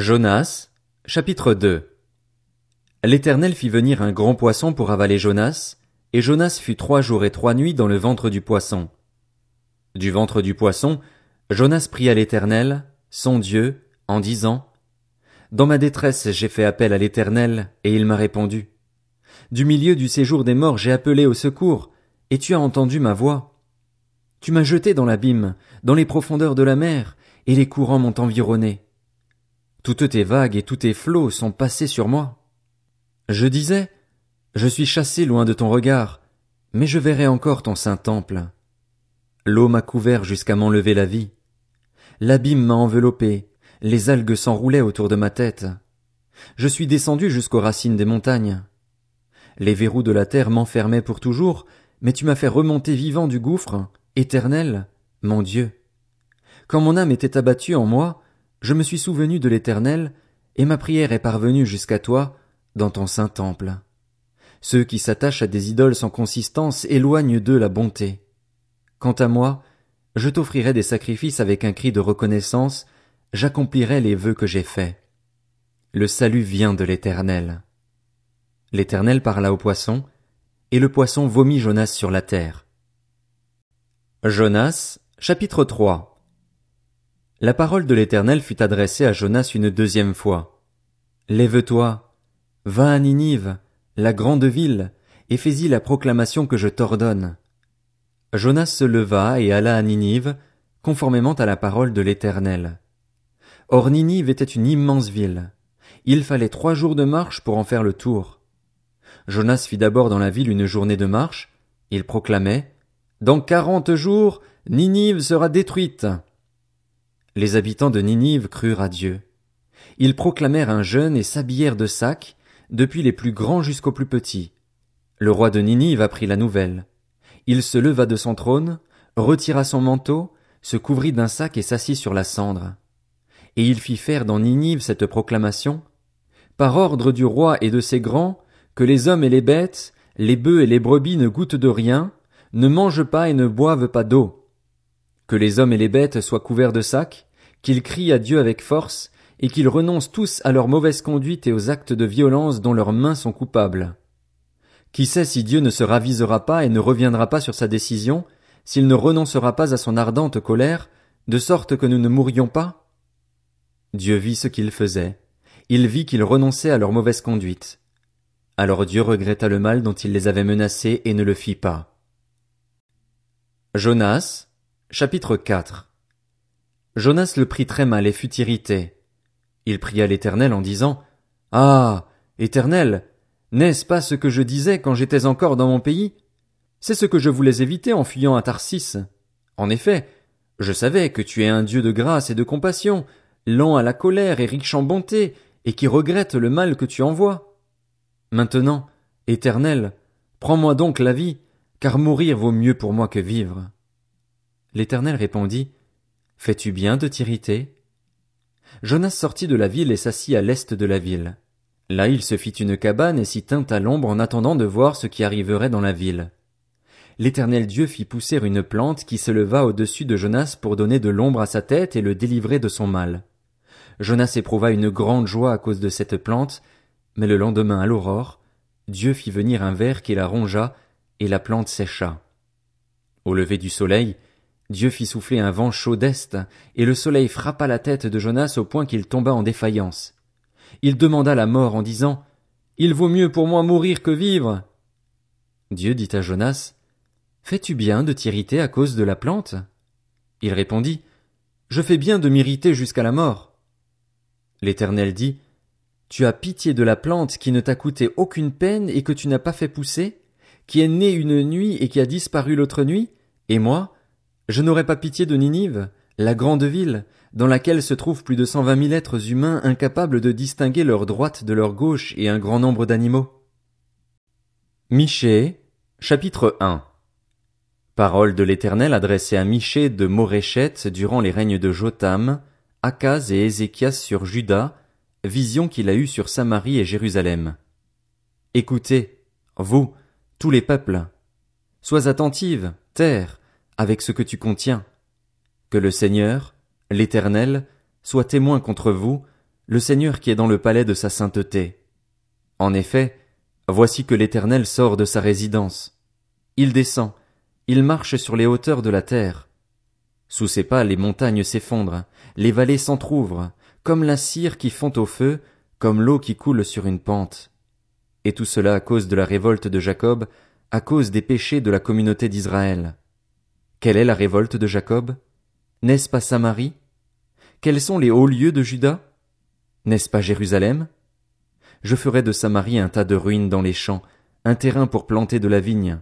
Jonas, chapitre 2 L'Éternel fit venir un grand poisson pour avaler Jonas, et Jonas fut trois jours et trois nuits dans le ventre du poisson. Du ventre du poisson, Jonas pria l'Éternel, son Dieu, en disant, Dans ma détresse j'ai fait appel à l'Éternel, et il m'a répondu. Du milieu du séjour des morts j'ai appelé au secours, et tu as entendu ma voix. Tu m'as jeté dans l'abîme, dans les profondeurs de la mer, et les courants m'ont environné. Toutes tes vagues et tous tes flots sont passés sur moi. Je disais, je suis chassé loin de ton regard, mais je verrai encore ton saint temple. L'eau m'a couvert jusqu'à m'enlever la vie. L'abîme m'a enveloppé, les algues s'enroulaient autour de ma tête. Je suis descendu jusqu'aux racines des montagnes. Les verrous de la terre m'enfermaient pour toujours, mais tu m'as fait remonter vivant du gouffre, éternel, mon Dieu. Quand mon âme était abattue en moi, je me suis souvenu de l'Éternel, et ma prière est parvenue jusqu'à toi, dans ton saint temple. Ceux qui s'attachent à des idoles sans consistance éloignent d'eux la bonté. Quant à moi, je t'offrirai des sacrifices avec un cri de reconnaissance, j'accomplirai les vœux que j'ai faits. Le salut vient de l'Éternel. L'Éternel parla au poisson, et le poisson vomit Jonas sur la terre. Jonas, chapitre 3 la parole de l'Éternel fut adressée à Jonas une deuxième fois. Lève-toi, va à Ninive, la grande ville, et fais-y la proclamation que je t'ordonne. Jonas se leva et alla à Ninive, conformément à la parole de l'Éternel. Or Ninive était une immense ville. Il fallait trois jours de marche pour en faire le tour. Jonas fit d'abord dans la ville une journée de marche. Il proclamait, Dans quarante jours, Ninive sera détruite. Les habitants de Ninive crurent à Dieu. Ils proclamèrent un jeûne et s'habillèrent de sacs, depuis les plus grands jusqu'aux plus petits. Le roi de Ninive apprit la nouvelle. Il se leva de son trône, retira son manteau, se couvrit d'un sac et s'assit sur la cendre. Et il fit faire dans Ninive cette proclamation. Par ordre du roi et de ses grands, que les hommes et les bêtes, les bœufs et les brebis ne goûtent de rien, ne mangent pas et ne boivent pas d'eau que les hommes et les bêtes soient couverts de sacs, qu'ils crient à Dieu avec force, et qu'ils renoncent tous à leur mauvaise conduite et aux actes de violence dont leurs mains sont coupables. Qui sait si Dieu ne se ravisera pas et ne reviendra pas sur sa décision, s'il ne renoncera pas à son ardente colère, de sorte que nous ne mourions pas? Dieu vit ce qu'ils faisaient. Il vit qu'ils renonçaient à leur mauvaise conduite. Alors Dieu regretta le mal dont il les avait menacés et ne le fit pas. Jonas, Chapitre 4 Jonas le prit très mal et fut irrité. Il pria l'Éternel en disant Ah. Éternel, n'est-ce pas ce que je disais quand j'étais encore dans mon pays? C'est ce que je voulais éviter en fuyant à Tarsis. En effet, je savais que tu es un Dieu de grâce et de compassion, lent à la colère et riche en bonté, et qui regrette le mal que tu envoies. Maintenant, Éternel, prends-moi donc la vie, car mourir vaut mieux pour moi que vivre. L'Éternel répondit, Fais-tu bien de t'irriter? Jonas sortit de la ville et s'assit à l'est de la ville. Là il se fit une cabane et s'y tint à l'ombre en attendant de voir ce qui arriverait dans la ville. L'Éternel Dieu fit pousser une plante qui se leva au-dessus de Jonas pour donner de l'ombre à sa tête et le délivrer de son mal. Jonas éprouva une grande joie à cause de cette plante, mais le lendemain à l'aurore, Dieu fit venir un ver qui la rongea, et la plante sécha. Au lever du soleil, Dieu fit souffler un vent chaud d'est, et le soleil frappa la tête de Jonas au point qu'il tomba en défaillance. Il demanda la mort en disant, Il vaut mieux pour moi mourir que vivre. Dieu dit à Jonas, Fais-tu bien de t'irriter à cause de la plante? Il répondit, Je fais bien de m'irriter jusqu'à la mort. L'Éternel dit, Tu as pitié de la plante qui ne t'a coûté aucune peine et que tu n'as pas fait pousser, qui est née une nuit et qui a disparu l'autre nuit, et moi, je n'aurais pas pitié de Ninive, la grande ville, dans laquelle se trouvent plus de cent vingt mille êtres humains incapables de distinguer leur droite de leur gauche et un grand nombre d'animaux. Michée, chapitre 1 Parole de l'Éternel adressée à Michée de Moréchette durant les règnes de Jotham, Akaz et Ézéchias sur Juda, vision qu'il a eue sur Samarie et Jérusalem. Écoutez, vous, tous les peuples. Sois attentive, terre, avec ce que tu contiens. Que le Seigneur, l'Éternel, soit témoin contre vous, le Seigneur qui est dans le palais de sa sainteté. En effet, voici que l'Éternel sort de sa résidence. Il descend, il marche sur les hauteurs de la terre. Sous ses pas les montagnes s'effondrent, les vallées s'entr'ouvrent, comme la cire qui fond au feu, comme l'eau qui coule sur une pente. Et tout cela à cause de la révolte de Jacob, à cause des péchés de la communauté d'Israël. Quelle est la révolte de Jacob? N'est-ce pas Samarie? Quels sont les hauts lieux de Juda? N'est-ce pas Jérusalem? Je ferai de Samarie un tas de ruines dans les champs, un terrain pour planter de la vigne.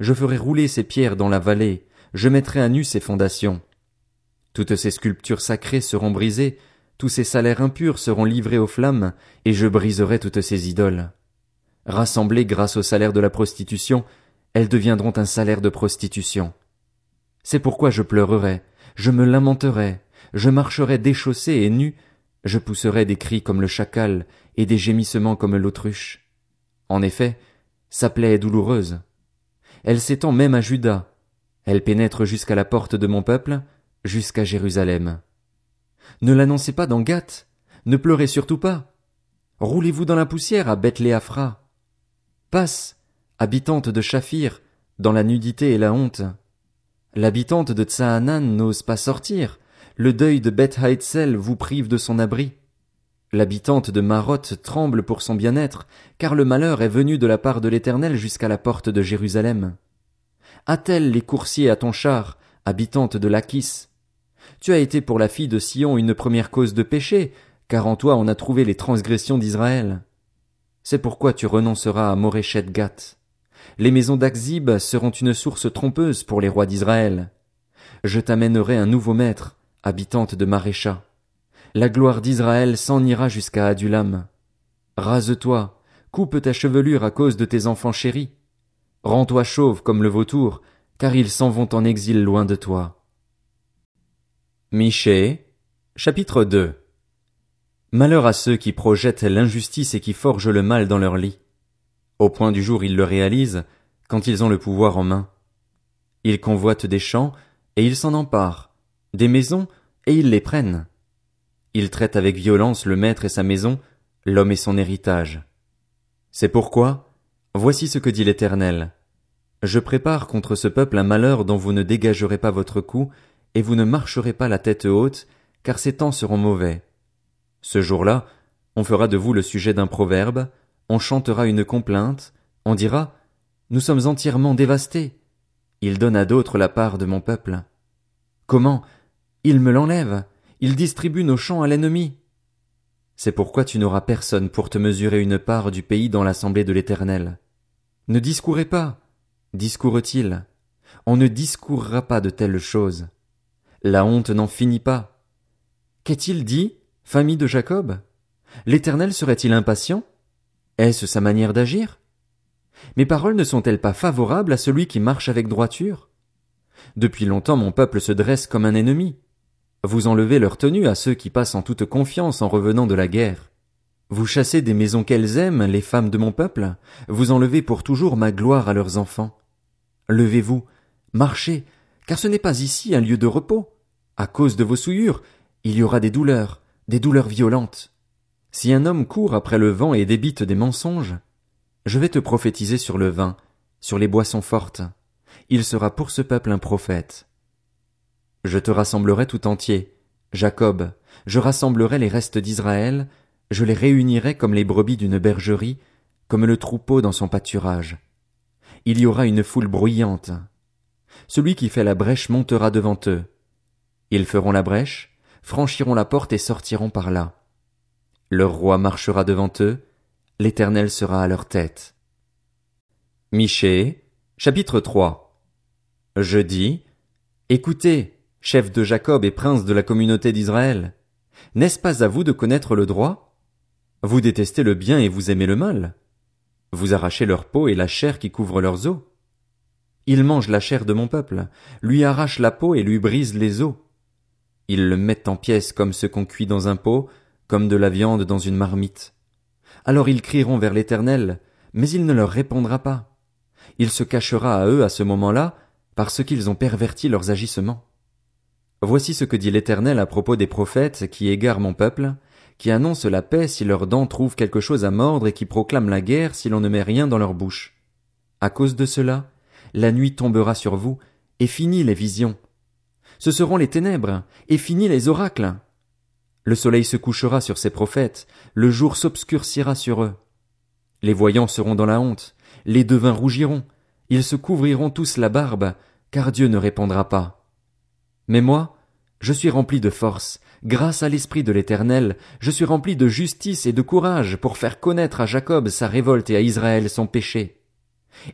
Je ferai rouler ses pierres dans la vallée, je mettrai à nu ses fondations. Toutes ces sculptures sacrées seront brisées, tous ces salaires impurs seront livrés aux flammes, et je briserai toutes ces idoles. Rassemblées grâce au salaire de la prostitution, elles deviendront un salaire de prostitution. C'est pourquoi je pleurerai, je me lamenterai, je marcherai déchaussé et nu, je pousserai des cris comme le chacal et des gémissements comme l'autruche. En effet, sa plaie est douloureuse. Elle s'étend même à Juda. Elle pénètre jusqu'à la porte de mon peuple, jusqu'à Jérusalem. Ne l'annoncez pas dans Gath, ne pleurez surtout pas. Roulez-vous dans la poussière à Bethléaphra. Passe, habitante de Shaphir, dans la nudité et la honte. L'habitante de Tsaanan n'ose pas sortir, le deuil de Beth Haetzel vous prive de son abri. L'habitante de Maroth tremble pour son bien-être, car le malheur est venu de la part de l'Éternel jusqu'à la porte de Jérusalem. A-t-elle les coursiers à ton char, habitante de Lachis? Tu as été pour la fille de Sion une première cause de péché, car en toi on a trouvé les transgressions d'Israël. C'est pourquoi tu renonceras à Moréchet Gat. Les maisons d'Axib seront une source trompeuse pour les rois d'Israël. Je t'amènerai un nouveau maître, habitante de Marécha. La gloire d'Israël s'en ira jusqu'à Adulam. Rase-toi, coupe ta chevelure à cause de tes enfants chéris. Rends-toi chauve comme le vautour, car ils s'en vont en exil loin de toi. Michée, chapitre 2 Malheur à ceux qui projettent l'injustice et qui forgent le mal dans leur lit. Au point du jour ils le réalisent, quand ils ont le pouvoir en main. Ils convoitent des champs, et ils s'en emparent, des maisons, et ils les prennent. Ils traitent avec violence le maître et sa maison, l'homme et son héritage. C'est pourquoi, voici ce que dit l'Éternel. Je prépare contre ce peuple un malheur dont vous ne dégagerez pas votre cou, et vous ne marcherez pas la tête haute, car ces temps seront mauvais. Ce jour-là, on fera de vous le sujet d'un proverbe, on chantera une complainte, on dira Nous sommes entièrement dévastés. Il donne à d'autres la part de mon peuple. Comment? Il me l'enlève, il distribue nos champs à l'ennemi. C'est pourquoi tu n'auras personne pour te mesurer une part du pays dans l'assemblée de l'Éternel. Ne discourez pas, discourt-il. On ne discourra pas de telles choses. La honte n'en finit pas. Qu'est-il dit Famille de Jacob? L'Éternel serait-il impatient? Est-ce sa manière d'agir? Mes paroles ne sont-elles pas favorables à celui qui marche avec droiture? Depuis longtemps mon peuple se dresse comme un ennemi. Vous enlevez leur tenue à ceux qui passent en toute confiance en revenant de la guerre. Vous chassez des maisons qu'elles aiment, les femmes de mon peuple, vous enlevez pour toujours ma gloire à leurs enfants. Levez-vous, marchez, car ce n'est pas ici un lieu de repos. À cause de vos souillures, il y aura des douleurs, des douleurs violentes. Si un homme court après le vent et débite des mensonges, je vais te prophétiser sur le vin, sur les boissons fortes. Il sera pour ce peuple un prophète. Je te rassemblerai tout entier, Jacob, je rassemblerai les restes d'Israël, je les réunirai comme les brebis d'une bergerie, comme le troupeau dans son pâturage. Il y aura une foule bruyante. Celui qui fait la brèche montera devant eux. Ils feront la brèche, franchiront la porte et sortiront par là. Leur roi marchera devant eux, l'Éternel sera à leur tête. Michée, chapitre 3 Je dis, Écoutez, chef de Jacob et prince de la communauté d'Israël, n'est-ce pas à vous de connaître le droit? Vous détestez le bien et vous aimez le mal. Vous arrachez leur peau et la chair qui couvre leurs os. Ils mangent la chair de mon peuple, lui arrachent la peau et lui brisent les os. Ils le mettent en pièces comme ce qu'on cuit dans un pot, comme de la viande dans une marmite. Alors ils crieront vers l'Éternel, mais il ne leur répondra pas. Il se cachera à eux à ce moment-là, parce qu'ils ont perverti leurs agissements. Voici ce que dit l'Éternel à propos des prophètes qui égarent mon peuple, qui annoncent la paix si leurs dents trouvent quelque chose à mordre et qui proclament la guerre si l'on ne met rien dans leur bouche. À cause de cela, la nuit tombera sur vous, et finit les visions. Ce seront les ténèbres, et finit les oracles. Le soleil se couchera sur ses prophètes, le jour s'obscurcira sur eux. Les voyants seront dans la honte, les devins rougiront, ils se couvriront tous la barbe, car Dieu ne répondra pas. Mais moi, je suis rempli de force, grâce à l'Esprit de l'Éternel, je suis rempli de justice et de courage pour faire connaître à Jacob sa révolte et à Israël son péché.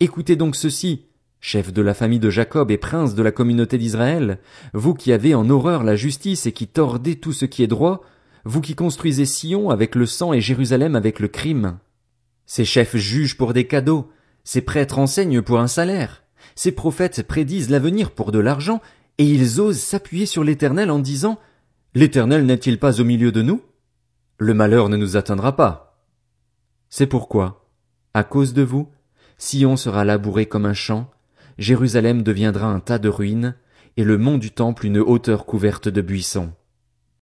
Écoutez donc ceci, chef de la famille de Jacob et prince de la communauté d'Israël, vous qui avez en horreur la justice et qui tordez tout ce qui est droit, vous qui construisez Sion avec le sang et Jérusalem avec le crime. Ces chefs jugent pour des cadeaux, ces prêtres enseignent pour un salaire, ces prophètes prédisent l'avenir pour de l'argent, et ils osent s'appuyer sur l'Éternel en disant L'Éternel n'est-il pas au milieu de nous? Le malheur ne nous atteindra pas. C'est pourquoi, à cause de vous, Sion sera labouré comme un champ, Jérusalem deviendra un tas de ruines, et le mont du temple une hauteur couverte de buissons.